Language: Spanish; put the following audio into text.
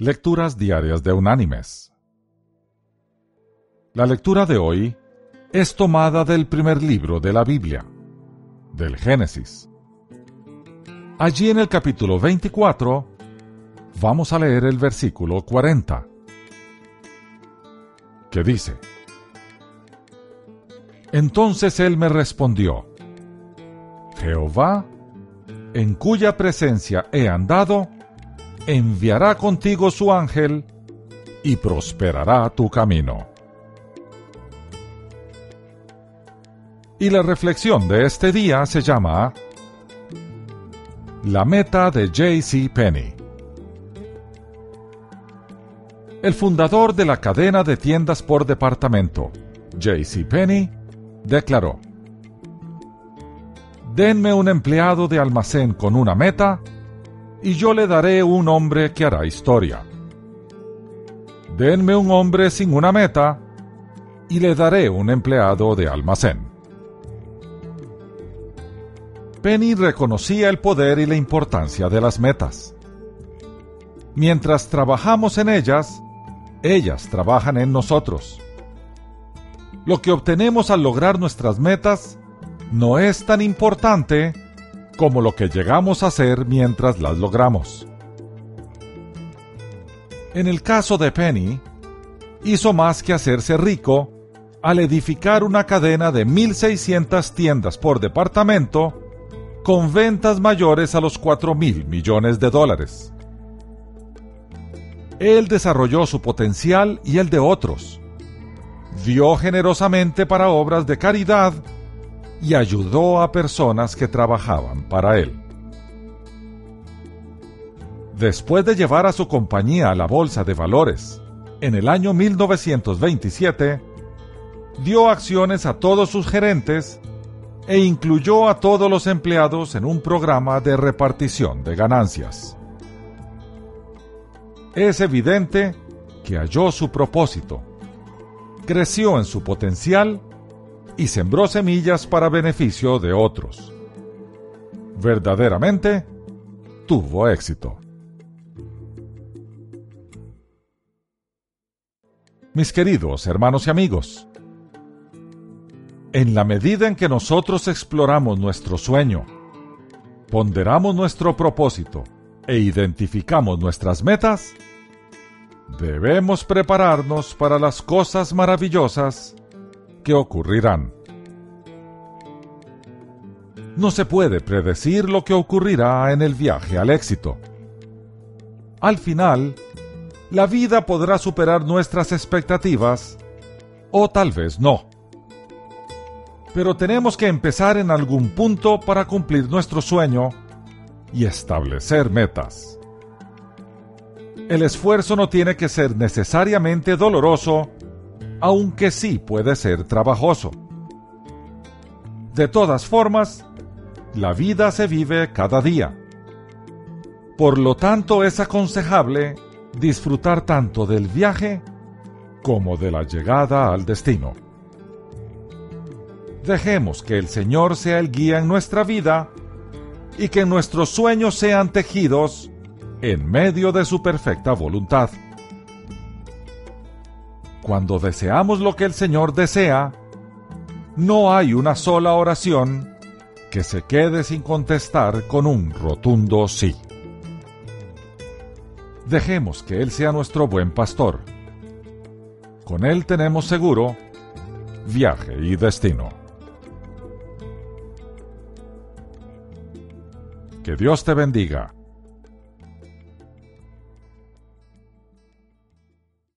Lecturas Diarias de Unánimes. La lectura de hoy es tomada del primer libro de la Biblia, del Génesis. Allí en el capítulo 24 vamos a leer el versículo 40, que dice, Entonces él me respondió, Jehová, en cuya presencia he andado, enviará contigo su ángel y prosperará tu camino. Y la reflexión de este día se llama La meta de J.C. Penny. El fundador de la cadena de tiendas por departamento, J.C. Penny, declaró: Denme un empleado de almacén con una meta y yo le daré un hombre que hará historia. Denme un hombre sin una meta, y le daré un empleado de almacén. Penny reconocía el poder y la importancia de las metas. Mientras trabajamos en ellas, ellas trabajan en nosotros. Lo que obtenemos al lograr nuestras metas no es tan importante como lo que llegamos a hacer mientras las logramos. En el caso de Penny, hizo más que hacerse rico al edificar una cadena de 1.600 tiendas por departamento con ventas mayores a los 4 mil millones de dólares. Él desarrolló su potencial y el de otros. Dio generosamente para obras de caridad y ayudó a personas que trabajaban para él. Después de llevar a su compañía a la Bolsa de Valores en el año 1927, dio acciones a todos sus gerentes e incluyó a todos los empleados en un programa de repartición de ganancias. Es evidente que halló su propósito, creció en su potencial y sembró semillas para beneficio de otros. Verdaderamente, tuvo éxito. Mis queridos hermanos y amigos, en la medida en que nosotros exploramos nuestro sueño, ponderamos nuestro propósito e identificamos nuestras metas, debemos prepararnos para las cosas maravillosas ocurrirán. No se puede predecir lo que ocurrirá en el viaje al éxito. Al final, la vida podrá superar nuestras expectativas o tal vez no. Pero tenemos que empezar en algún punto para cumplir nuestro sueño y establecer metas. El esfuerzo no tiene que ser necesariamente doloroso aunque sí puede ser trabajoso. De todas formas, la vida se vive cada día. Por lo tanto, es aconsejable disfrutar tanto del viaje como de la llegada al destino. Dejemos que el Señor sea el guía en nuestra vida y que nuestros sueños sean tejidos en medio de su perfecta voluntad. Cuando deseamos lo que el Señor desea, no hay una sola oración que se quede sin contestar con un rotundo sí. Dejemos que Él sea nuestro buen pastor. Con Él tenemos seguro viaje y destino. Que Dios te bendiga.